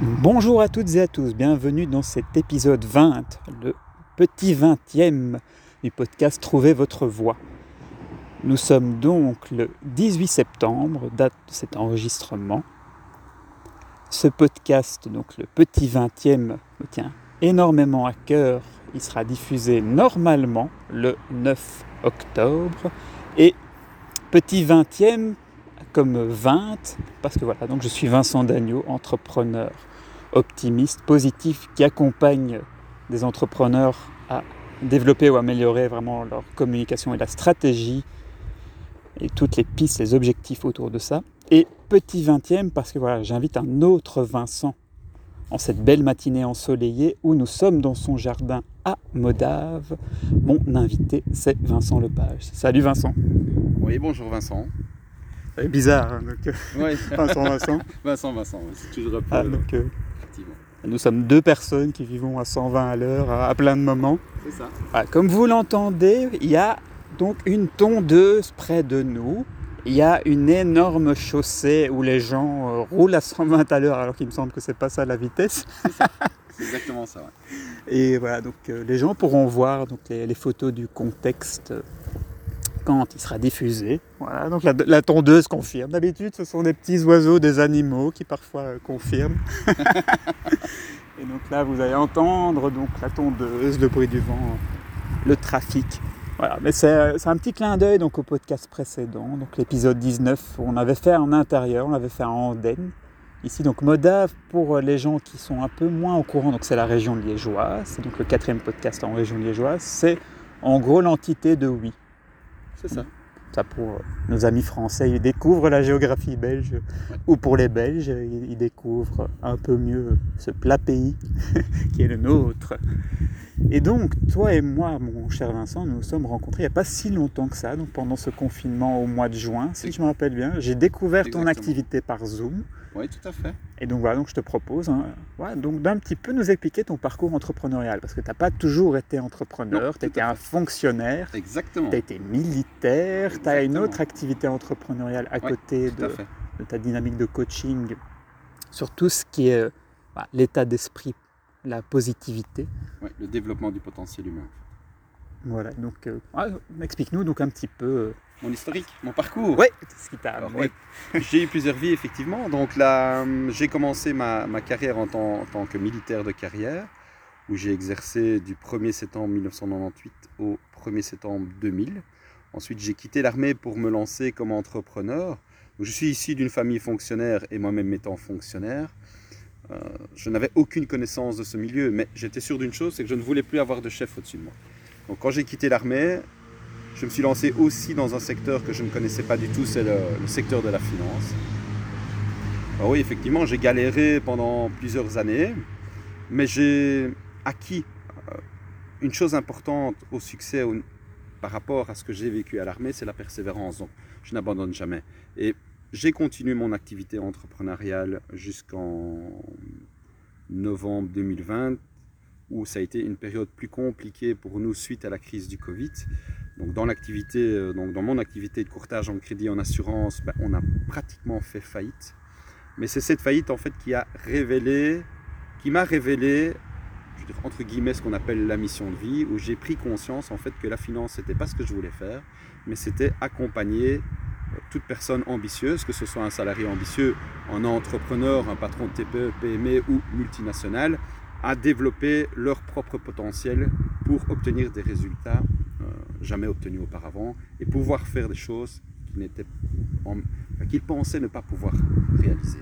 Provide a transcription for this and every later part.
Bonjour à toutes et à tous, bienvenue dans cet épisode 20, le petit 20e du podcast Trouvez votre voix. Nous sommes donc le 18 septembre, date de cet enregistrement. Ce podcast, donc le petit 20e, me tient énormément à cœur. Il sera diffusé normalement le 9 octobre. Et petit 20e, comme 20, parce que voilà, donc je suis Vincent Dagneau, entrepreneur optimiste, positif, qui accompagne des entrepreneurs à développer ou améliorer vraiment leur communication et la stratégie et toutes les pistes, les objectifs autour de ça. Et petit 20e, parce que voilà, j'invite un autre Vincent en cette belle matinée ensoleillée où nous sommes dans son jardin à Modave. Mon invité, c'est Vincent Lepage. Salut Vincent. Oui, bonjour Vincent. C'est bizarre, hein, donc, Oui, Vincent, Vincent. Vincent, Vincent, c'est toujours un peu. Ah, donc, euh, effectivement. nous sommes deux personnes qui vivons à 120 à l'heure à, à plein de moments. C'est ça. Ah, comme vous l'entendez, il y a donc une tondeuse près de nous. Il y a une énorme chaussée où les gens euh, roulent à 120 à l'heure alors qu'il me semble que c'est pas ça la vitesse. C'est exactement ça. ouais. Et voilà, donc euh, les gens pourront voir donc, les, les photos du contexte euh, quand il sera diffusé. Voilà, donc la, la tondeuse confirme. D'habitude, ce sont des petits oiseaux, des animaux qui parfois euh, confirment. Et donc là, vous allez entendre donc la tondeuse, le bruit du vent, le trafic. Voilà, mais c'est c'est un petit clin d'œil donc au podcast précédent, donc l'épisode 19, où on avait fait en intérieur, on l'avait fait en Andenne. Ici, donc Modave, pour les gens qui sont un peu moins au courant, donc c'est la région liégeoise, c'est donc le quatrième podcast en région liégeoise, c'est en gros l'entité de Oui. C'est ça. Ça pour euh, nos amis français, ils découvrent la géographie belge, ou pour les Belges, ils découvrent un peu mieux ce plat pays qui est le nôtre. Et donc, toi et moi, mon cher Vincent, nous nous sommes rencontrés il n'y a pas si longtemps que ça, donc pendant ce confinement au mois de juin, si je me rappelle bien. J'ai découvert ton activité par Zoom. Oui, tout à fait. Et donc voilà, donc je te propose hein, voilà, donc d'un petit peu nous expliquer ton parcours entrepreneurial, parce que tu n'as pas toujours été entrepreneur, tu étais un fonctionnaire, Exactement. tu as été militaire, tu as une autre activité entrepreneuriale à Ouais, côté de, à fait. de ta dynamique de coaching sur tout ce qui est bah, l'état d'esprit, la positivité. Ouais, le développement du potentiel humain. Voilà, donc euh, ah, explique-nous donc un petit peu euh, Mon historique, mon parcours. ouais, ce qui t'a amené. ouais, j'ai eu plusieurs vies, effectivement. Donc là, hum, j'ai commencé ma, ma carrière en tant, en tant que militaire de carrière, où j'ai exercé du 1er septembre 1998 au 1er septembre 2000. Ensuite, j'ai quitté l'armée pour me lancer comme entrepreneur. Donc, je suis issu d'une famille fonctionnaire et moi-même étant fonctionnaire. Euh, je n'avais aucune connaissance de ce milieu, mais j'étais sûr d'une chose, c'est que je ne voulais plus avoir de chef au-dessus de moi. Donc quand j'ai quitté l'armée, je me suis lancé aussi dans un secteur que je ne connaissais pas du tout, c'est le, secteur de la finance. Alors oui, effectivement, j'ai galéré pendant plusieurs années, mais j'ai acquis euh, une chose importante au succès par rapport à ce que j'ai vécu à l'armée, c'est la persévérance. Donc, je n'abandonne jamais. Et j'ai continué mon activité entrepreneuriale jusqu'en novembre 2020, où ça a été une période plus compliquée pour nous suite à la crise du Covid. Donc dans l'activité, euh, dans mon activité de courtage en crédit en assurance, ben, on a pratiquement fait faillite. Mais c'est cette faillite en fait qui a révélé, qui m'a révélé, entre guillemets, ce qu'on appelle la mission de vie, où j'ai pris conscience en fait que la finance c'était pas ce que je voulais faire, mais c'était accompagner euh, toute personne ambitieuse, que ce soit un salarié ambitieux, un entrepreneur, un patron de TPE, PME ou multinational, à développer leur propre potentiel pour obtenir des résultats jamais obtenus auparavant et pouvoir faire des choses qu'ils pensaient ne pas pouvoir réaliser.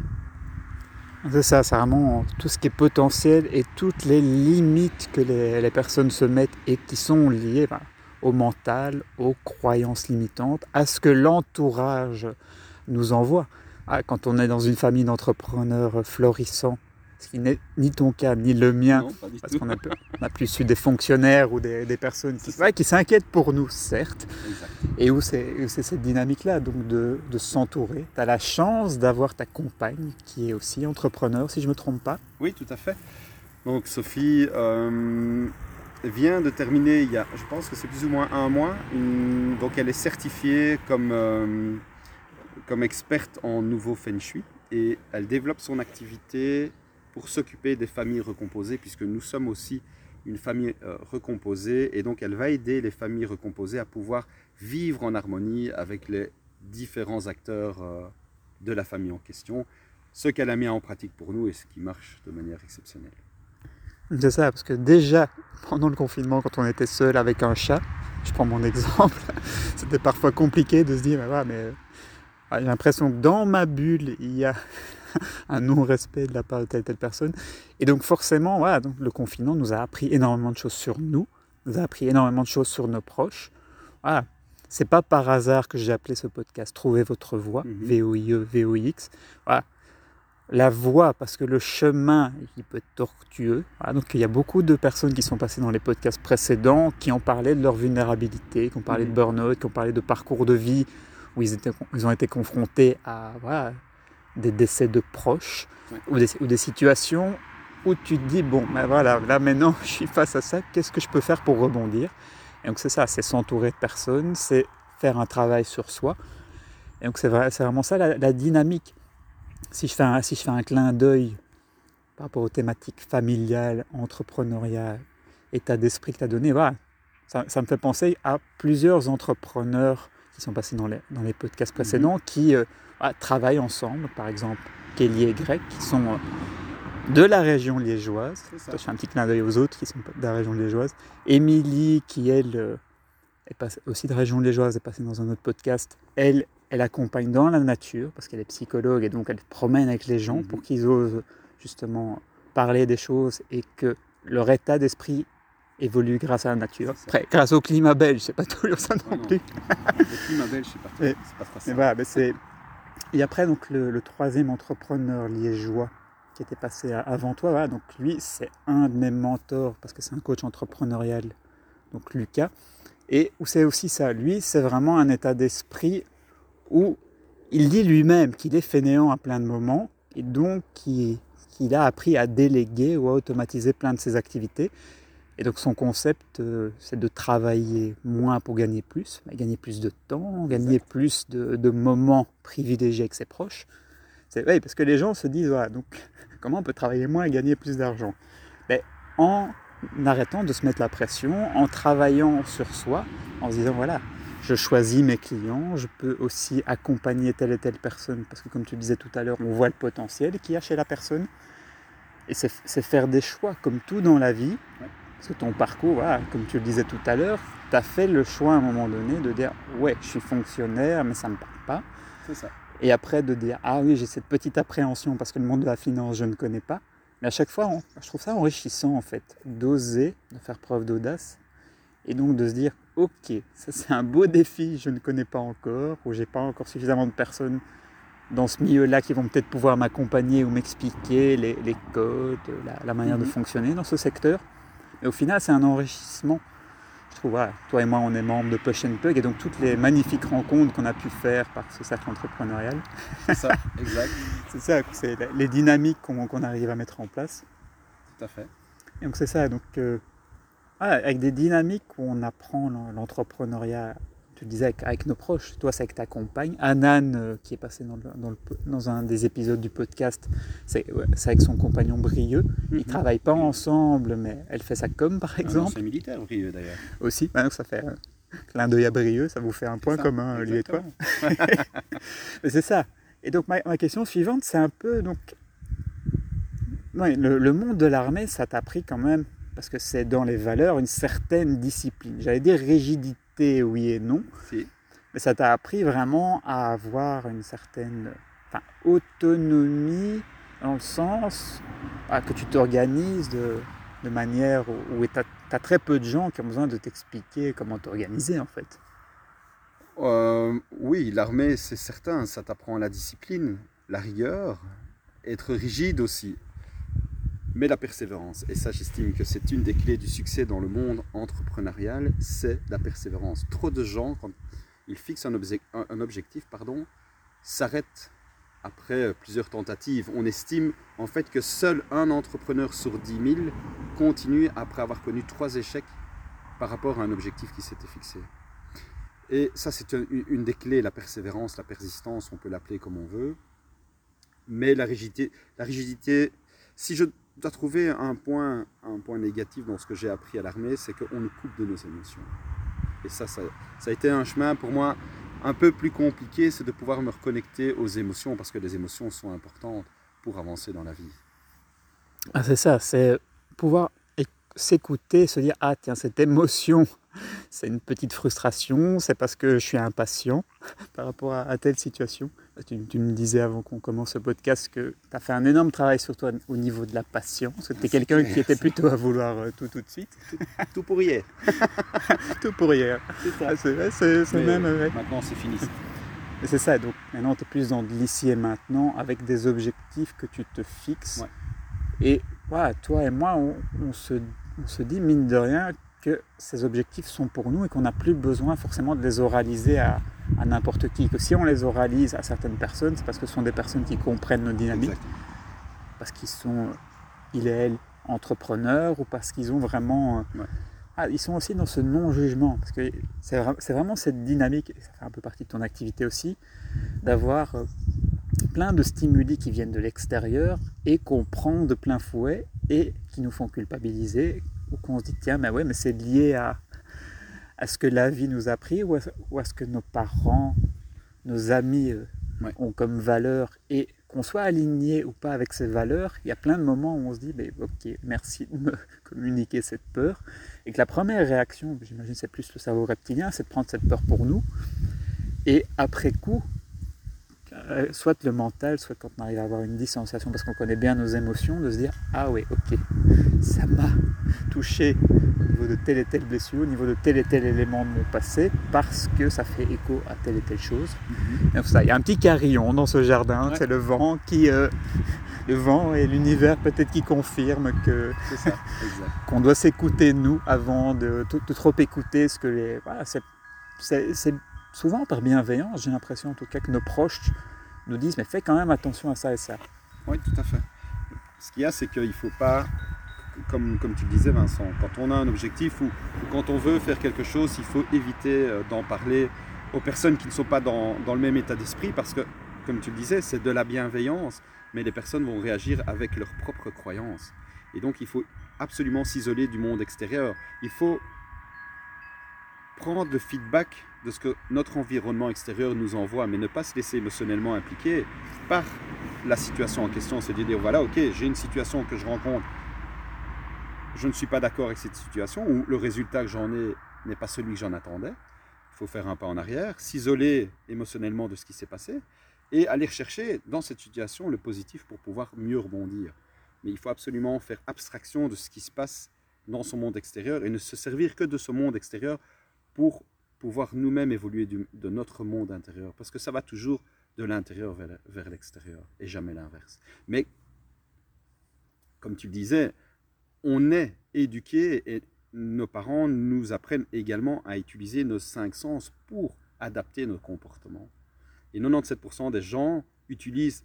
C'est ça, c'est vraiment tout ce qui est potentiel et toutes les limites que les, les personnes se mettent et qui sont liées ben, au mental, aux croyances limitantes, à ce que l'entourage nous envoie. Ah, quand on est dans une famille d'entrepreneurs florissants, ce qui n'est ni ton cas ni le mien, Non, parce qu'on a, a plus eu des fonctionnaires ou des, des personnes qui, ouais, qui s'inquiètent pour nous, certes, Exact. et où c'est où c'est cette dynamique-là, donc de, de s'entourer. Tu as la chance d'avoir ta compagne qui est aussi entrepreneur, si je ne me trompe pas. Oui, tout à fait. Donc Sophie euh, vient de terminer il y a, je pense que c'est plus ou moins un mois. une- donc elle est certifiée comme, euh, comme experte en nouveau Feng Shui et elle développe son activité pour s'occuper des familles recomposées, puisque nous sommes aussi une famille euh, recomposée, et donc elle va aider les familles recomposées à pouvoir vivre en harmonie avec les différents acteurs euh, de la famille en question, ce qu'elle a mis en pratique pour nous et ce qui marche de manière exceptionnelle. C'est ça, parce que déjà, pendant le confinement, quand on était seul avec un chat, je prends mon exemple, c'était parfois compliqué de se dire, mais, mais j'ai l'impression que dans ma bulle, il y a un non-respect de la part de telle telle personne. Et donc forcément, voilà, donc le confinement nous a appris énormément de choses sur nous, nous a appris énormément de choses sur nos proches. Voilà. C'est pas par hasard que j'ai appelé ce podcast Trouver votre voix, V-O-I-E, V-O-I-X. Voilà. La voix, parce que le chemin, il peut être tortueux. Voilà. Donc il y a beaucoup de personnes qui sont passées dans les podcasts précédents qui ont parlé de leur vulnérabilité, qui ont parlé de burn-out, qui ont parlé de parcours de vie où ils, étaient, ils ont été confrontés à voilà, des décès de proches Ouais. ou, des, ou des situations où tu te dis, bon, ben voilà, là maintenant je suis face à ça, qu'est-ce que je peux faire pour rebondir? Et donc c'est ça, c'est s'entourer de personnes, c'est faire un travail sur soi. Et donc c'est vrai, vraiment ça la, la dynamique. Si je, fais un, si je fais un clin d'œil par rapport aux thématiques familiales, entrepreneuriales, état d'esprit que tu as donné, voilà, ça, ça me fait penser à plusieurs entrepreneurs qui sont passés dans les, dans les podcasts précédents, qui euh, travaillent ensemble, par exemple Kelly et Greg, qui sont euh, de la région liégeoise. Ça. Je fais un petit clin d'œil aux autres qui sont de la région liégeoise. Émilie, qui elle euh, est passée- aussi de région liégeoise, est passée dans un autre podcast. Elle, elle accompagne dans la nature, parce qu'elle est psychologue, et donc elle promène avec les gens Mhm. pour qu'ils osent justement parler des choses et que leur état d'esprit évolue grâce à la nature. Ça. Après, grâce au climat belge, c'est pas toujours ça non Ouais, non. plus. Le climat belge, c'est. Et- C'est pas trop Mais ça. voilà, mais c'est... Et après, donc, le, troisième entrepreneur liégeois qui était passé avant toi, donc lui, c'est un de mes mentors parce que c'est un coach entrepreneurial, donc Lucas. Et où c'est aussi ça, lui, c'est vraiment un état d'esprit où il dit lui-même qu'il est fainéant à plein de moments et donc qu'il a appris à déléguer ou à automatiser plein de ses activités. Et donc son concept, euh, c'est de travailler moins pour gagner plus, mais gagner plus de temps, gagner plus de, de moments privilégiés avec ses proches. C'est oui, parce que les gens se disent voilà, donc comment on peut travailler moins et gagner plus d'argent? Ben, En arrêtant de se mettre la pression, en travaillant sur soi, en se disant voilà, je choisis mes clients, je peux aussi accompagner telle et telle personne, parce que comme tu disais tout à l'heure, on voit le potentiel qu'il y a chez la personne. Et c'est c'est faire des choix, comme tout dans la vie. Ouais. Parce que ton parcours, voilà, comme tu le disais tout à l'heure, tu as fait le choix à un moment donné de dire ouais, je suis fonctionnaire, mais ça ne me parle pas. C'est ça. Et après de dire ah oui, j'ai cette petite appréhension parce que le monde de la finance, je ne connais pas. Mais à chaque fois, on- je trouve ça enrichissant en fait, d'oser, de faire preuve d'audace. Et donc de se dire ok, ça c'est un beau défi, je ne connais pas encore, ou j'ai pas encore suffisamment de personnes dans ce milieu-là qui vont peut-être pouvoir m'accompagner ou m'expliquer les, les codes, la, la manière de Mhm. fonctionner dans ce secteur. Mais au final, c'est un enrichissement. Je trouve, voilà, toi et moi, on est membres de Push and Plug, et donc toutes les magnifiques rencontres qu'on a pu faire par ce cercle entrepreneurial, C'est ça, exact. c'est ça, c'est les dynamiques qu'on arrive à mettre en place. Tout à fait. Et donc c'est ça, donc euh, voilà, avec des dynamiques où on apprend l'en- l'entrepreneuriat, tu le disais avec, avec nos proches, toi c'est avec ta compagne, Anan euh, qui est passé dans, le- dans, le po- dans un des épisodes du podcast, c'est ouais, c'est avec son compagnon Brieux, ils Mhm. travaillent pas ensemble mais elle fait sa com par Un exemple ancien militaire, Brieux d'ailleurs. aussi, Bah, donc ça fait un clin d'œil à Brieux, ça vous fait un point ça, commun lui et toi. Mais c'est ça. Et donc ma, ma question suivante, c'est un peu donc ouais, le, le monde de l'armée, ça t'a pris quand même parce que c'est dans les valeurs une certaine discipline. J'allais dire rigidité, oui et non, Si. mais ça t'a appris vraiment à avoir une certaine enfin, autonomie dans le sens ah, que tu t'organises de, de manière où, où tu as, très peu de gens qui ont besoin de t'expliquer comment t'organiser en fait. Euh, oui, l'armée, c'est certain, ça t'apprend la discipline, la rigueur, être rigide aussi, mais la persévérance. Et ça, j'estime que c'est une des clés du succès dans le monde entrepreneurial, c'est la persévérance. Trop de gens, quand ils fixent un, obje- un- un objectif, pardon, s'arrêtent après plusieurs tentatives. On estime en fait que seul un entrepreneur sur 10 000 continue après avoir connu trois échecs par rapport à un objectif qui s'était fixé. Et ça, c'est un- une des clés, la persévérance, la persistance, on peut l'appeler comme on veut. Mais la rigidité, la rigidité si je dois trouver un point, un point négatif dans ce que j'ai appris à l'armée, c'est qu'on nous coupe de nos émotions. Et ça, ça, ça a été un chemin pour moi un peu plus compliqué, c'est de pouvoir me reconnecter aux émotions, parce que les émotions sont importantes pour avancer dans la vie. Ah, c'est ça, c'est pouvoir s'écouter, se dire ah tiens cette émotion, c'est une petite frustration, c'est parce que je suis impatient par rapport à, telle situation. Tu, me disais avant qu'on commence ce podcast que tu as fait un énorme travail sur toi au niveau de la patience, que tu es quelqu'un qui était plutôt à vouloir euh, tout tout de suite. Tout, pour hier. tout pour hier. C'est c'est même. Maintenant c'est fini. C'est ça, donc maintenant tu es plus dans l'ici et maintenant avec des objectifs que tu te fixes. Et voilà, toi et moi, on se on se dit, mine de rien, que ces objectifs sont pour nous et qu'on n'a plus besoin forcément de les oraliser à, n'importe qui. Que si on les oralise à certaines personnes, c'est parce que ce sont des personnes qui comprennent nos dynamiques, parce qu'ils sont, il et elle, entrepreneurs ou parce qu'ils ont vraiment... Euh, ah, ils sont aussi dans ce non-jugement, parce que c'est vraiment cette dynamique, et ça fait un peu partie de ton activité aussi, d'avoir euh, plein de stimuli qui viennent de l'extérieur et qu'on prend de plein fouet et qui nous font culpabiliser ou qu'on se dit tiens mais ouais mais c'est lié à, à ce que la vie nous a appris ou à, ce que nos parents, nos amis euh, ont comme valeur. Et qu'on soit aligné ou pas avec ces valeurs, il y a plein de moments où on se dit ben, ok merci de me communiquer cette peur. Et que la première réaction, j'imagine c'est plus le cerveau reptilien, c'est de prendre cette peur pour nous. Et après coup soit le mental, soit quand on arrive à avoir une distanciation parce qu'on connaît bien nos émotions, de se dire Ah oui, ok, ça m'a touché au niveau de telle et telle blessure, au niveau de tel et tel élément de mon passé, parce que ça fait écho à telle et telle chose. Mhm. ça, il y a un petit carillon dans ce jardin, c'est le vent qui. Euh, le vent et l'univers peut-être qui confirment que qu'on doit s'écouter nous avant de, de, trop écouter ce que les. Voilà, c'est souvent par bienveillance, j'ai l'impression en tout cas que nos proches nous disent mais fais quand même attention à ça et ça. Oui, tout à fait. Ce qu'il y a, c'est qu'il ne faut pas, comme, comme tu le disais Vincent, quand on a un objectif ou, quand on veut faire quelque chose, il faut éviter euh, d'en parler aux personnes qui ne sont pas dans, dans le même état d'esprit parce que, comme tu le disais, c'est de la bienveillance, mais les personnes vont réagir avec leurs propres croyances. Et donc il faut absolument s'isoler du monde extérieur. Il faut prendre le feedback de ce que notre environnement extérieur nous envoie, mais ne pas se laisser émotionnellement impliquer par la situation en question. C'est de dire, voilà, ok, j'ai une situation que je rencontre, je ne suis pas d'accord avec cette situation, ou le résultat que j'en ai n'est pas celui que j'en attendais. Il faut faire un pas en arrière, s'isoler émotionnellement de ce qui s'est passé, et aller chercher dans cette situation le positif pour pouvoir mieux rebondir. Mais il faut absolument faire abstraction de ce qui se passe dans son monde extérieur et ne se servir que de ce monde extérieur pour pouvoir nous-mêmes évoluer de notre monde intérieur, parce que ça va toujours de l'intérieur vers, vers l'extérieur et jamais l'inverse. Mais comme tu le disais, on est éduqué et nos parents nous apprennent également à utiliser nos cinq sens pour adapter nos comportements. Et 97% des gens utilisent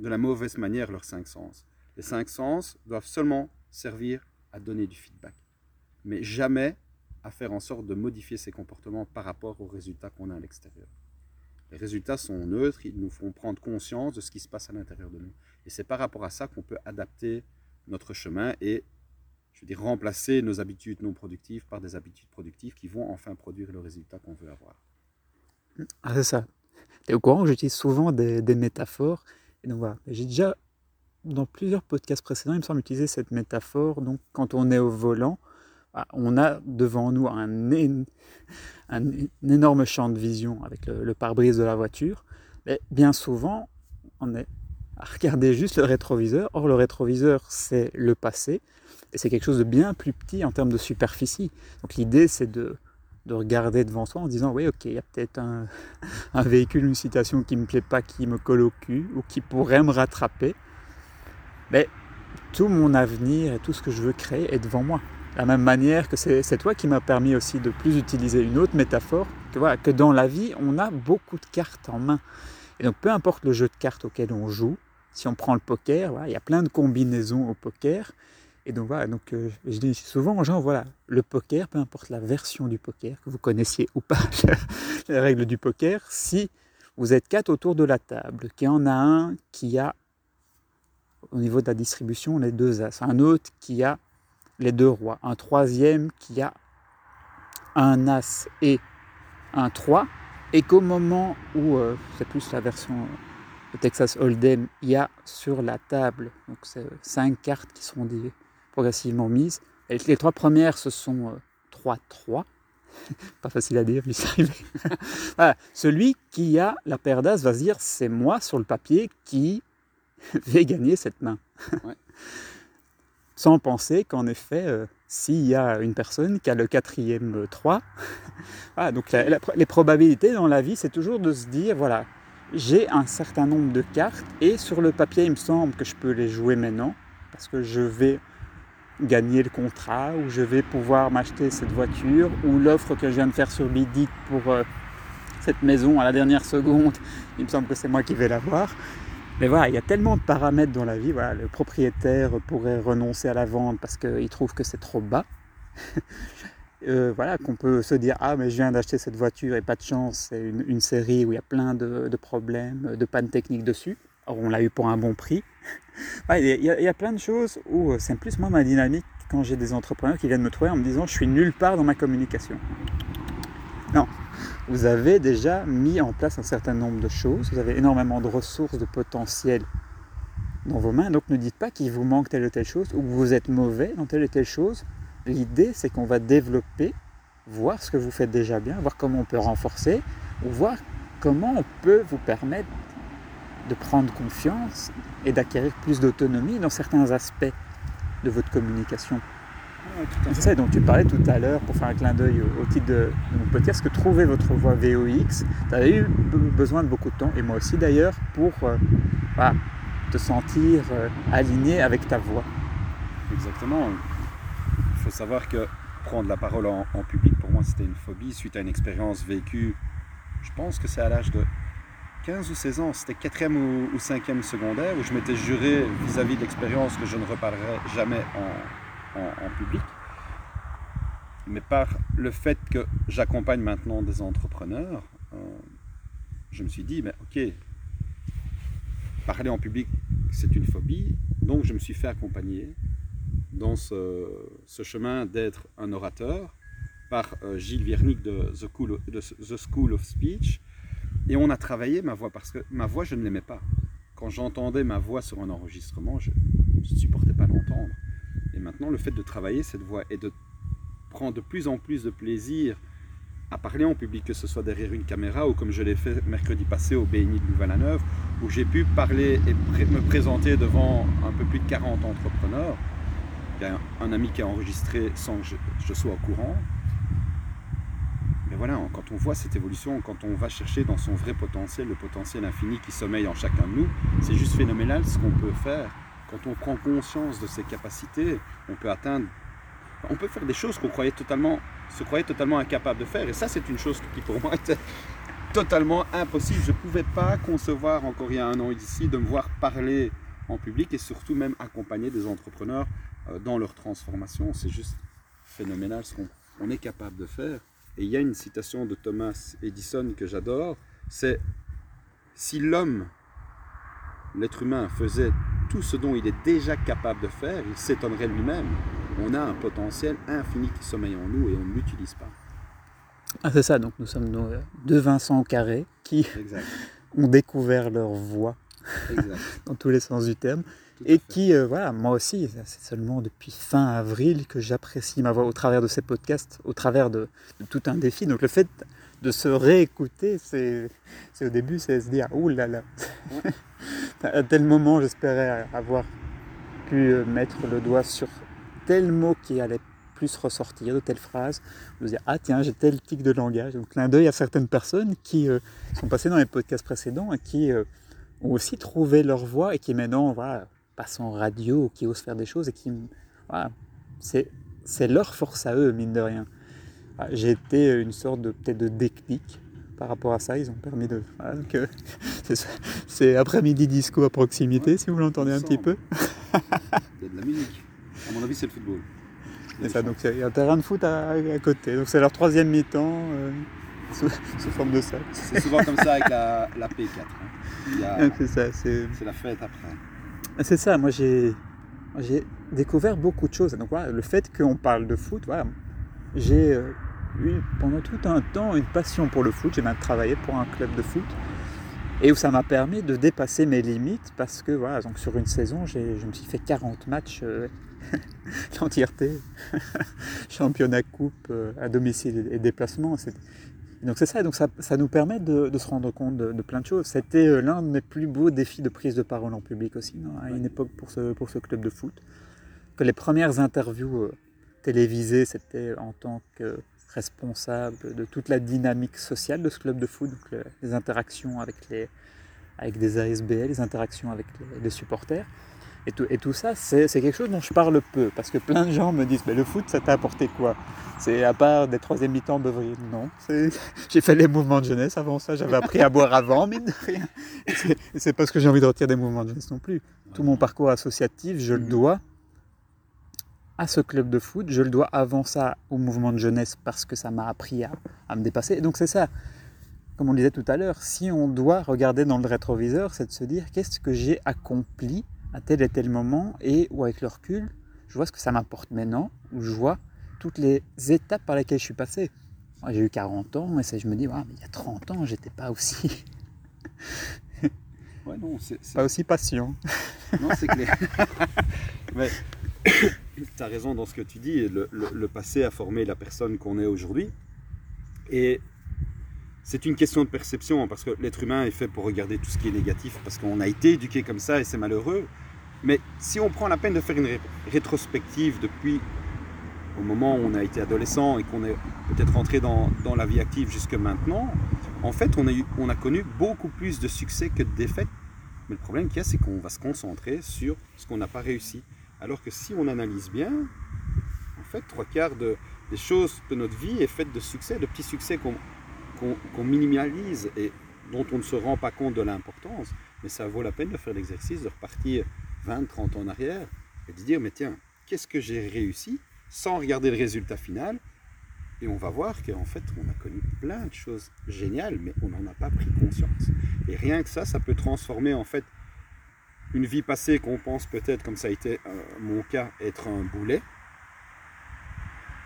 de la mauvaise manière leurs cinq sens. Les cinq sens doivent seulement servir à donner du feedback, mais jamais à faire en sorte de modifier ses comportements par rapport aux résultats qu'on a à l'extérieur. Les résultats sont neutres, ils nous font prendre conscience de ce qui se passe à l'intérieur de nous. Et c'est par rapport à ça qu'on peut adapter notre chemin et, je veux remplacer nos habitudes non productives par des habitudes productives qui vont enfin produire le résultat qu'on veut avoir. Ah, c'est ça. Et au courant, j'utilise souvent des, métaphores. Et donc j'ai déjà, dans plusieurs podcasts précédents, il me semble utiliser cette métaphore. Donc, quand on est au volant, on a devant nous un, énorme champ de vision avec le, pare-brise de la voiture, mais bien souvent, on est à regarder juste le rétroviseur. Or, le rétroviseur, c'est le passé, et c'est quelque chose de bien plus petit en termes de superficie. Donc l'idée, c'est de, regarder devant soi en disant, oui, ok, il y a peut-être un, un, véhicule, une citation qui ne me plaît pas, qui me colle au cul, ou qui pourrait me rattraper. Mais tout mon avenir et tout ce que je veux créer est devant moi la même manière que c'est toi qui m'a permis aussi de plus utiliser une autre métaphore, que, que dans la vie, on a beaucoup de cartes en main. Et donc peu importe le jeu de cartes auquel on joue, si on prend le poker, il y a plein de combinaisons au poker. Et donc voilà, donc, euh, je dis souvent aux gens, voilà, le poker, peu importe la version du poker, que vous connaissiez ou pas les règles du poker, si vous êtes quatre autour de la table, qu'il y en a un qui a au niveau de la distribution les deux As, un autre qui a les deux rois, un troisième qui a un As et un 3, et qu'au moment où, euh, c'est plus la version de Texas Hold'em, il y a sur la table donc c'est cinq cartes qui seront progressivement mises. Et les trois premières, ce sont 3-3. Pas facile à dire, voilà. Celui qui a la paire d'As va se dire c'est moi sur le papier qui vais gagner cette main. Sans penser qu'en effet, euh, s'il y a une personne qui a le quatrième 3, voilà, donc les probabilités dans la vie, c'est toujours de se dire voilà, j'ai un certain nombre de cartes et sur le papier, il me semble que je peux les jouer maintenant parce que je vais gagner le contrat, ou je vais pouvoir m'acheter cette voiture, ou l'offre que je viens de faire sur Bidit pour euh, cette maison à la dernière seconde, il me semble que c'est moi qui vais l'avoir. Mais voilà, il y a tellement de paramètres dans la vie. Voilà, le propriétaire pourrait renoncer à la vente parce qu'il trouve que c'est trop bas. Euh, voilà, qu'on peut se dire ah mais je viens d'acheter cette voiture et pas de chance, c'est une, série où il y a plein de, problèmes, de pannes techniques dessus. Or on l'a eu pour un bon prix. Il y, a plein de choses où euh, c'est plus moi ma dynamique quand j'ai des entrepreneurs qui viennent me trouver en me disant je suis nulle part dans ma communication. Non, vous avez déjà mis en place un certain nombre de choses, vous avez énormément de ressources, de potentiel dans vos mains, donc ne dites pas qu'il vous manque telle ou telle chose ou que vous êtes mauvais dans telle ou telle chose. L'idée c'est qu'on va développer, voir ce que vous faites déjà bien, voir comment on peut renforcer, ou voir comment on peut vous permettre de prendre confiance et d'acquérir plus d'autonomie dans certains aspects de votre communication. C'est ça dont tu parlais tout à l'heure, pour faire un clin d'œil au, titre de, mon podcast, que trouver votre voix VOX, tu avais eu besoin de beaucoup de temps, et moi aussi d'ailleurs, pour euh, te sentir euh, aligné avec ta voix. Exactement. Il faut savoir que prendre la parole en public, pour moi, c'était une phobie suite à une expérience vécue. Je pense que c'est à l'âge de 15 ou 16 ans, c'était 4e ou, 5e secondaire, où je m'étais juré vis-à-vis de l'expérience que je ne reparlerai jamais en, public. Mais par le fait que j'accompagne maintenant des entrepreneurs, euh, je me suis dit, mais ok, parler en public, c'est une phobie, donc je me suis fait accompagner dans ce, chemin d'être un orateur par euh, Gilles Viernick de The School of Speech, et on a travaillé ma voix parce que ma voix, je ne l'aimais pas. Quand j'entendais ma voix sur un enregistrement, je ne supportais pas l'entendre. Maintenant, le fait de travailler cette voix et de prendre de plus en plus de plaisir à parler en public, que ce soit derrière une caméra ou comme je l'ai fait mercredi passé au BNI de Louvain-la-Neuve, où j'ai pu parler et me présenter devant un peu plus de 40 entrepreneurs. Il y a un, ami qui a enregistré sans que je sois au courant. Mais voilà, quand on voit cette évolution, quand on va chercher dans son vrai potentiel, le potentiel infini qui sommeille en chacun de nous, c'est juste phénoménal ce qu'on peut faire. Quand on prend conscience de ses capacités, on peut atteindre, on peut faire des choses qu'on croyait totalement, se croyait totalement incapable de faire. Et ça, c'est une chose qui pour moi était totalement impossible. Je ne pouvais pas concevoir encore il y a un an ici de me voir parler en public et surtout même accompagner des entrepreneurs euh, dans leur transformation. C'est juste phénoménal ce qu'on est capable de faire. Et il y a une citation de Thomas Edison que j'adore, c'est si l'homme, l'être humain, faisait tout ce dont il est déjà capable de faire, il s'étonnerait lui-même. On a un potentiel infini qui sommeille en nous et on ne l'utilise pas. Ah, c'est ça, donc nous sommes deux Vincent Carré qui ont découvert leur voix dans tous les sens du terme et qui, euh, voilà, moi aussi, c'est seulement depuis fin avril que j'apprécie ma voix au travers de ces podcasts, au travers de, tout un défi. Donc le fait de se réécouter, c'est au début, c'est se dire, ouh là là, à tel moment, j'espérais avoir pu euh, mettre le doigt sur tel mot qui allait plus ressortir de telle phrase, de dire ah tiens j'ai tel tic de langage. Donc clin d'œil à certaines personnes qui euh, sont passées dans les podcasts précédents et qui ont aussi trouvé leur voix et qui maintenant voilà, passent en radio, qui osent faire des choses et qui. Voilà, c'est, c'est leur force à eux, mine de rien. Ah, j'ai été une sorte de peut-être de déclic par rapport à ça. Ils ont permis de. c'est, après-midi disco à proximité, si vous l'entendez un petit peu. Il y a de la musique. À mon avis, c'est le football. Ça, donc il y a un terrain de foot à, côté. Donc c'est leur troisième mi-temps euh, sous, forme de ça. C'est souvent comme ça avec la, la P4. Hein. c'est ça. C'est la fête après. C'est ça, moi j'ai j'ai découvert beaucoup de choses. Donc voilà, le fait qu'on parle de foot, voilà, j'ai euh, pendant tout un temps une passion pour le foot. J'ai même travaillé pour un club de foot et où ça m'a permis de dépasser mes limites parce que voilà, donc sur une saison, je me suis fait 40 matchs, euh, l'entièreté, championnat coupe euh, à domicile et déplacement. Donc c'est ça, donc ça, ça, nous permet de, se rendre compte de, plein de choses. C'était euh, l'un de mes plus beaux défis de prise de parole en public aussi, à une époque pour ce, pour ce club de foot. Que les premières interviews télévisées, c'était en tant que responsable de toute la dynamique sociale de ce club de foot, donc les interactions avec, les, avec des ASBL, les interactions avec les, supporters. Et tout, et tout ça, c'est quelque chose dont je parle peu, parce que plein de gens me disent, mais le foot, ça t'a apporté quoi? C'est à part des troisième mi-temps Beuvrier Non, j'ai fait les mouvements de jeunesse avant ça, j'avais appris à boire avant, mais de rien. C'est pas ce que j'ai envie de retirer des mouvements de jeunesse non plus. Tout mon parcours associatif, je le dois à ce club de foot, je le dois avant ça au mouvement de jeunesse parce que ça m'a appris à, me dépasser. Et donc c'est ça, comme on le disait tout à l'heure, si on doit regarder dans le rétroviseur, c'est de se dire qu'est-ce que j'ai accompli à tel et tel moment? Et ou avec le recul, je vois ce que ça m'apporte maintenant, ou je vois toutes les étapes par lesquelles je suis passé. J'ai eu 40 ans et je me dis, mais il y a 30 ans, j'étais pas aussi. ouais, non, Pas aussi patient. non, c'est clair. tu as raison dans ce que tu dis. Le, passé a formé la personne qu'on est aujourd'hui. Et c'est une question de perception, parce que l'être humain est fait pour regarder tout ce qui est négatif, parce qu'on a été éduqué comme ça et c'est malheureux. Mais si on prend la peine de faire une rétrospective depuis au moment où on a été adolescent et qu'on est peut-être rentré dans, la vie active jusque maintenant, en fait, on a, eu, on a connu beaucoup plus de succès que de défaites. Mais le problème qu'il y a, c'est qu'on va se concentrer sur ce qu'on n'a pas réussi. Alors que si on analyse bien, en fait, trois quarts des choses de notre vie est faite de succès, de petits succès qu'on minimalise et dont on ne se rend pas compte de l'importance. Mais ça vaut la peine de faire l'exercice, de repartir 20, 30 ans en arrière et de dire, mais tiens, qu'est-ce que j'ai réussi sans regarder le résultat final? Et on va voir qu'en fait, on a connu plein de choses géniales, mais on n'en a pas pris conscience. Et rien que ça, ça peut transformer en fait une vie passée qu'on pense peut-être, comme ça a été euh, mon cas, être un boulet.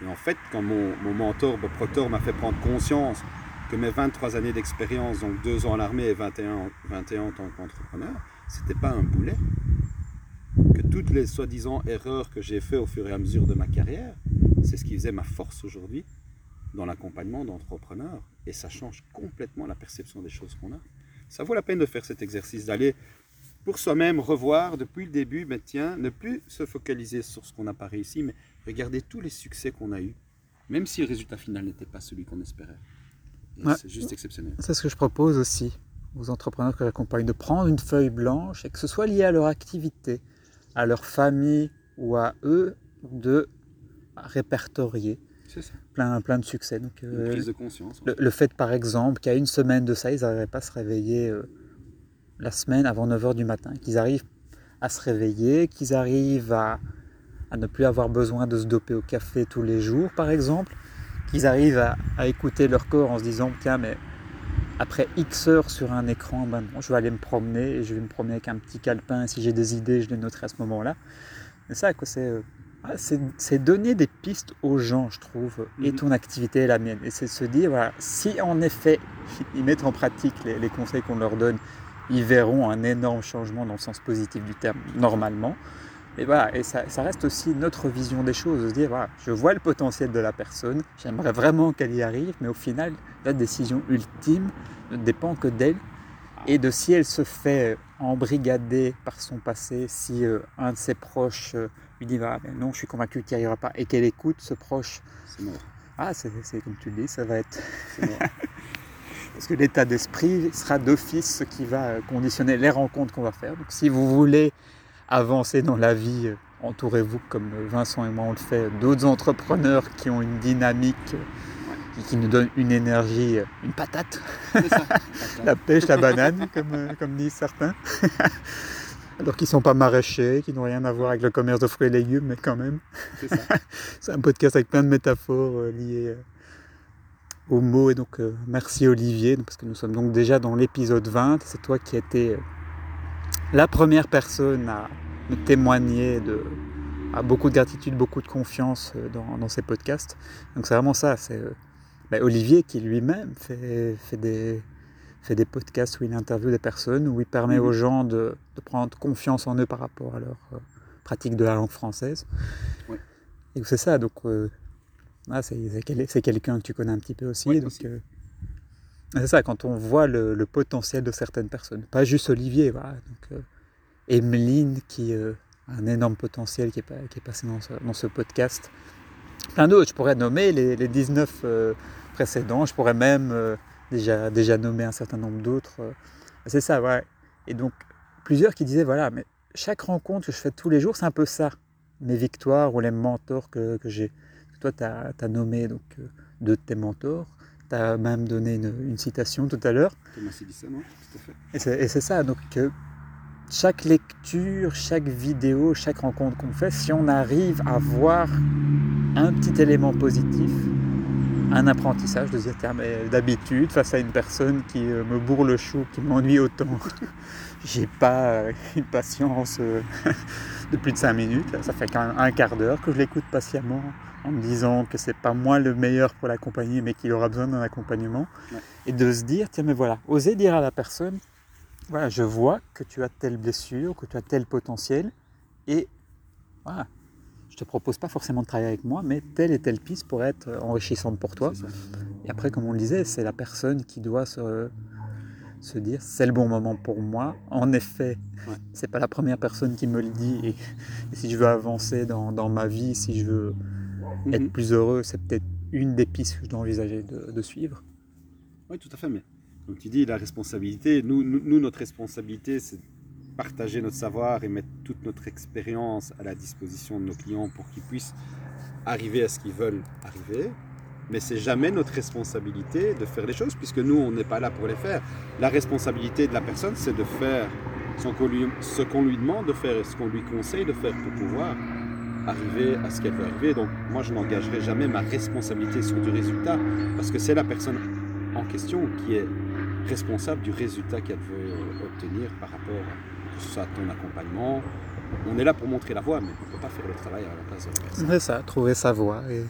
Et en fait, quand mon, mentor, Bob Proctor, m'a fait prendre conscience que mes 23 années d'expérience, donc 2 ans à l'armée et 21, 21 en tant qu'entrepreneur, c'était pas un boulet. Que toutes les soi-disant erreurs que j'ai faites au fur et à mesure de ma carrière, c'est ce qui faisait ma force aujourd'hui dans l'accompagnement d'entrepreneurs. Et ça change complètement la perception des choses qu'on a. Ça vaut la peine de faire cet exercice, d'aller pour soi-même revoir depuis le début, tiens, ne plus se focaliser sur ce qu'on n'a pas réussi, mais regarder tous les succès qu'on a eus, même si le résultat final n'était pas celui qu'on espérait. C'est juste exceptionnel. C'est ce que je propose aussi aux entrepreneurs que j'accompagne, de prendre une feuille blanche et que ce soit lié à leur activité, à leur famille ou à eux, de répertorier Plein, plein de succès. Donc, une prise de conscience. Le, fait, par exemple, qu'à une semaine de ça, ils n'arrivaient pas à se réveiller. Euh, la semaine avant 9h du matin, qu'ils arrivent à se réveiller, qu'ils arrivent à, ne plus avoir besoin de se doper au café tous les jours, par exemple, qu'ils arrivent à, écouter leur corps en se disant, tiens, mais après X heures sur un écran, ben je vais aller me promener et je vais me promener avec un petit calepin. Et si j'ai des idées, je les noterai à ce moment-là. Mais ça, euh, ah, c'est donner des pistes aux gens, je trouve, et mhm. ton activité est la mienne. Et c'est se dire, voilà, si en effet ils mettent en pratique les conseils qu'on leur donne, ils verront un énorme changement dans le sens positif du terme, normalement. Et voilà, et ça, reste aussi notre vision des choses, de se dire, voilà, je vois le potentiel de la personne, j'aimerais vraiment qu'elle y arrive, mais au final, la décision ultime ne dépend que d'elle et de si elle se fait embrigader par son passé, si euh, un de ses proches euh, lui dit, bah, non, je suis convaincu qu'il n'y arrivera pas, et qu'elle écoute ce proche. C'est mort. Ah, c'est comme tu le dis, ça va être. Parce que l'état d'esprit sera d'office ce qui va euh, conditionner les rencontres qu'on va faire. Donc si vous voulez avancer dans la vie, euh, entourez-vous, comme Vincent et moi on le fait, d'autres entrepreneurs qui ont une dynamique euh, qui nous donnent une énergie, une patate. la pêche, la banane, comme, comme disent certains. Alors qu'ils ne sont pas maraîchers, qui n'ont rien à voir avec le commerce de fruits et légumes, mais quand même. C'est un podcast avec plein de métaphores liées aux mots. Et donc, euh, merci Olivier, parce que nous sommes donc déjà dans l'épisode 20. C'est toi qui as été euh, la première personne à me témoigner de à beaucoup de gratitude, beaucoup de confiance euh, dans, dans ses podcasts. Donc c'est vraiment ça. C'est ben, Olivier qui lui-même fait, fait, des, fait des podcasts où il interviewe des personnes, où il permet aux gens de, de prendre confiance en eux par rapport à leur pratique de la langue française. Et c'est ça. Donc ah, c'est quelqu'un que tu connais un petit peu aussi. Oui, donc, euh, c'est ça, quand on voit le, le potentiel de certaines personnes. Pas juste Olivier, voilà. Donc, euh, Emeline qui euh, a un énorme potentiel qui est, pas- qui est passé dans ce, dans ce podcast. Plein d'autres, je pourrais nommer les, les 19 euh, précédents, je pourrais même déjà, déjà nommer un certain nombre d'autres. c'est ça, ouais. Et donc, plusieurs qui disaient, voilà, mais chaque rencontre que je fais tous les jours, c'est un peu ça. Mes victoires ou les mentors que, que j'ai. Toi, tu as, nommé donc, euh, deux de tes mentors. Tu as même donné une, une citation tout à l'heure. Thomas Edison, oui, tout à fait. Et c'est ça, donc euh, chaque lecture, chaque vidéo, chaque rencontre qu'on fait, si on arrive à voir un petit élément positif, un apprentissage, de dire, mais d'habitude, face à une personne qui euh, me bourre le chou, qui m'ennuie autant, j'ai pas une patience de plus de 5 minutes, ça fait quand même un quart d'heure que je l'écoute patiemment en me disant que c'est pas moi le meilleur pour l'accompagner, mais qu'il aura besoin d'un accompagnement, Ouais. et de se dire, tiens, mais voilà, oser dire à la personne, voilà, je vois que tu as telle blessure, que tu as tel potentiel, et voilà, je te propose pas forcément de travailler avec moi, mais telle et telle piste pourrait être enrichissante pour toi. Et après, comme on le disait, c'est la personne qui doit se, se dire c'est le bon moment pour moi. En effet, Ouais. c'est pas la première personne qui me le dit. Et, et si je veux avancer dans, dans ma vie, si je veux être Mhm. plus heureux, c'est peut-être une des pistes que je dois envisager de, de suivre. Oui, tout à fait. Mais comme tu dis, la responsabilité, nous, notre responsabilité, c'est de partager notre savoir et mettre toute notre expérience à la disposition de nos clients pour qu'ils puissent arriver à ce qu'ils veulent arriver. Mais c'est jamais notre responsabilité de faire les choses puisque nous, on n'est pas là pour les faire. La responsabilité de la personne, c'est de faire ce qu'on lui, ce qu'on lui demande de faire et ce qu'on lui conseille de faire pour pouvoir arriver à ce qu'elle veut arriver. Donc moi, je n'engagerai jamais ma responsabilité sur du résultat parce que c'est la personne en question qui est responsable du résultat qu'elle veut obtenir par rapport à que ce soit à ton accompagnement. On est là pour montrer la voie, mais on ne peut pas faire le travail à la place de la personne. C'est ça, trouver sa voie et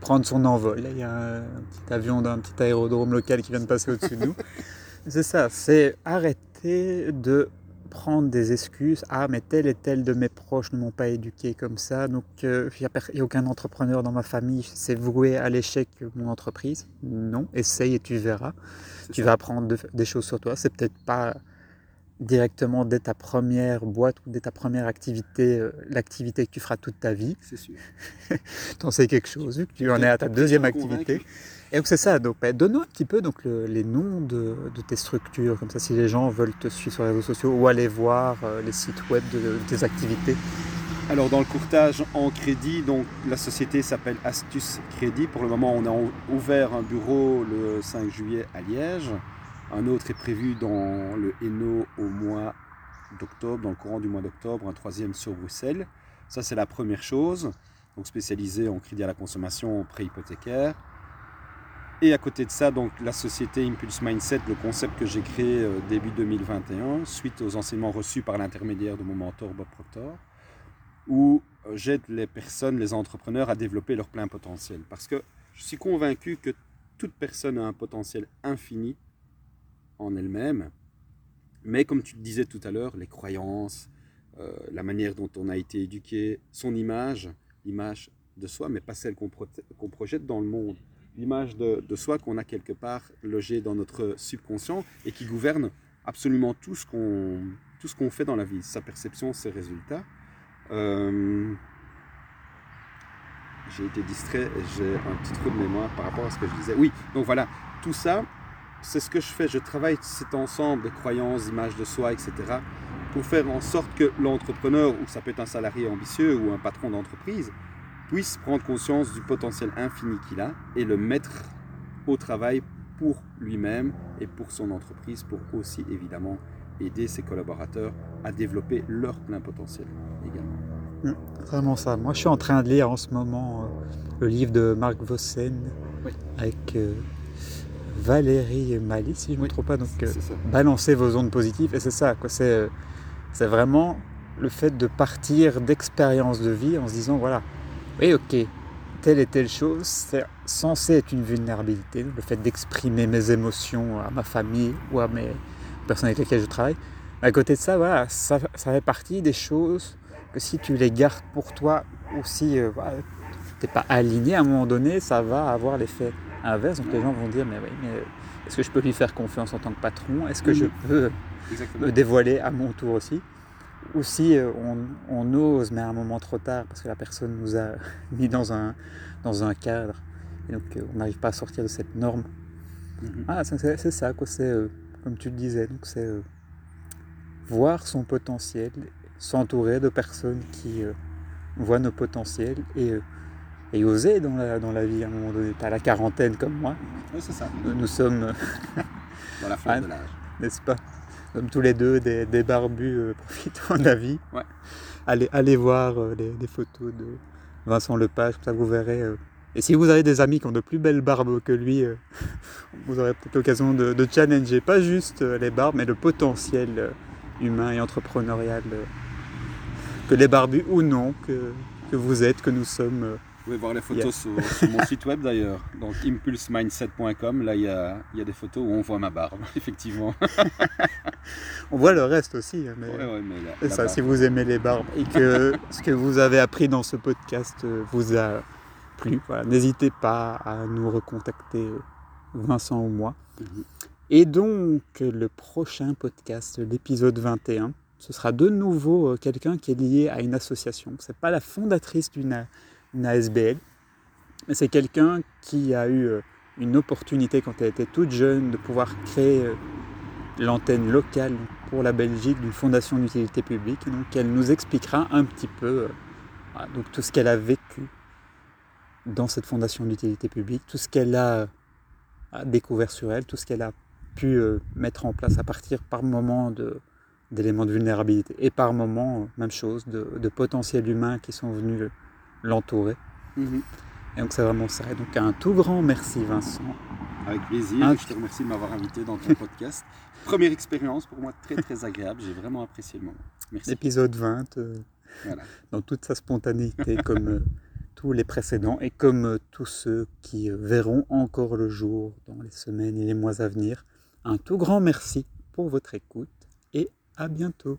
prendre son envol. Là, il y a un petit avion d'un petit aérodrome local qui vient de passer au-dessus de nous. C'est ça, c'est arrêter de prendre des excuses. Ah, mais tel et tel de mes proches ne m'ont pas éduqué comme ça, donc euh, il n'y a, aucun entrepreneur dans ma famille, c'est voué à l'échec mon entreprise. Non, essaye et tu verras. Tu ça. vas apprendre de- des choses sur toi. C'est peut-être pas directement dès ta première boîte ou dès ta première activité, euh, l'activité que tu feras toute ta vie. C'est sûr. T'en sais quelque chose, vu que tu en es à ta deuxième Convaincu. Et donc c'est ça, ben, donne-nous un petit peu donc, le- les noms de, tes structures, comme ça si les gens veulent te suivre sur les réseaux sociaux ou aller voir euh, les sites web de, tes activités. Alors dans le courtage en crédit, donc la société s'appelle Astuce Crédit. Pour le moment, on a ou- ouvert un bureau le 5 juillet à Liège. Un autre est prévu dans le Hainaut au mois d'octobre, dans le courant du mois d'octobre, un troisième sur Bruxelles. Ça, c'est la première chose. Donc spécialisé en crédit à la consommation, prêt hypothécaire. Et à côté de ça, donc la société Impulse Mindset, le concept que j'ai créé euh, début 2021, suite aux enseignements reçus par l'intermédiaire de mon mentor Bob Proctor où euh, j'aide les personnes, les entrepreneurs à développer leur plein potentiel. Parce que je suis convaincu que toute personne a un potentiel infini en elle-même, mais comme tu le disais tout à l'heure, les croyances, euh, la manière dont on a été éduqué, son image, l'image de soi, mais pas celle qu'on projette dans le monde, l'image de, soi qu'on a quelque part logée dans notre subconscient et qui gouverne absolument tout ce qu'on tout ce qu'on fait dans la vie, sa perception, ses résultats. Euh, j'ai été distrait j'ai un petit trou de mémoire par rapport à ce que je disais. Oui, donc voilà, tout ça, c'est ce que je fais. Je travaille cet ensemble de croyances, d'images de soi, etc. pour faire en sorte que l'entrepreneur, ou ça peut être un salarié ambitieux ou un patron d'entreprise, puisse prendre conscience du potentiel infini qu'il a et le mettre au travail pour lui-même et pour son entreprise, pour aussi évidemment aider ses collaborateurs à développer leur plein potentiel également. Vraiment ça. Moi, je suis en train de lire en ce moment euh, le livre de Marc Vossen Oui. avec euh, Valérie Mali, si je ne me Oui, trompe pas. Donc, euh, balancer vos ondes positives. Et c'est ça, quoi. C'est euh, C'est vraiment le fait de partir d'expériences de vie en se disant voilà, oui, ok, telle et telle chose, c'est censé être une vulnérabilité, le fait d'exprimer mes émotions à ma famille ou à mes personnes avec lesquelles je travaille. Mais à côté de ça, voilà, ça, ça fait partie des choses que si tu les gardes pour toi aussi, euh, voilà, tu n'es pas aligné à un moment donné, ça va avoir l'effet inverse. Donc les gens vont dire mais oui, mais est-ce que je peux lui faire confiance en tant que patron? Est-ce que je peux Exactement. me dévoiler à mon tour aussi? Ou si euh, on, on ose, mais à un moment trop tard, parce que la personne nous a mis dans un, dans un cadre, et donc euh, on n'arrive pas à sortir de cette norme. Mhm. Ah, c'est ça, quoi. C'est euh, comme tu le disais, donc c'est euh, voir son potentiel, s'entourer de personnes qui euh, voient nos potentiels et, et oser dans la, dans la vie à un moment donné. T'as la quarantaine comme moi, Oui, c'est ça. nous, nous sommes, Dans la Ah, de l'âge. n'est-ce pas, sommes tous les deux des, des barbus euh, profitant de la vie. Ouais. Allez, allez voir euh, les, les photos de Vincent Lepage, comme ça vous verrez. euh, et si vous avez des amis qui ont de plus belles barbes que lui, euh, vous aurez peut-être l'occasion de, de challenger pas juste euh, les barbes, mais le potentiel euh, humain et entrepreneurial euh, que les barbus ou non que, que vous êtes, que nous sommes. Vous pouvez voir les photos sur, sur mon site web d'ailleurs. Donc impulsemindset.com, là il y a, y a des photos où on voit ma barbe, effectivement. On voit le reste aussi, hein, mais Ouais, ouais, mais la- c'est la ça, barbe. si vous aimez les barbes et que ce que vous avez appris dans ce podcast vous a plu, voilà, n'hésitez pas à nous recontacter, Vincent ou moi. Mhm. Et donc, le prochain podcast, l'épisode 21, ce sera de nouveau euh, quelqu'un qui est lié à une association. C'est pas la fondatrice d'une une ASBL, c'est quelqu'un qui a eu euh, une opportunité quand elle était toute jeune de pouvoir créer euh, l'antenne locale pour la Belgique d'une fondation d'utilité publique. Donc, elle nous expliquera un petit peu euh, donc, tout ce qu'elle a vécu dans cette fondation d'utilité publique, tout ce qu'elle a, découvert sur elle, tout ce qu'elle a pu mettre en place à partir par moment d'éléments de vulnérabilité et par moment, même chose, de, de potentiels humains qui sont venus l'entourer. Mhm. Et donc c'est vraiment ça. Et donc un tout grand merci Vincent. Avec plaisir, je te remercie de m'avoir invité dans ton podcast. Première expérience pour moi très très agréable, j'ai vraiment apprécié le moment. Merci. Épisode 20, euh, Voilà. dans toute sa spontanéité comme euh, tous les précédents et comme euh, tous ceux qui verront encore le jour dans les semaines et les mois à venir. Un tout grand merci pour votre écoute et à bientôt.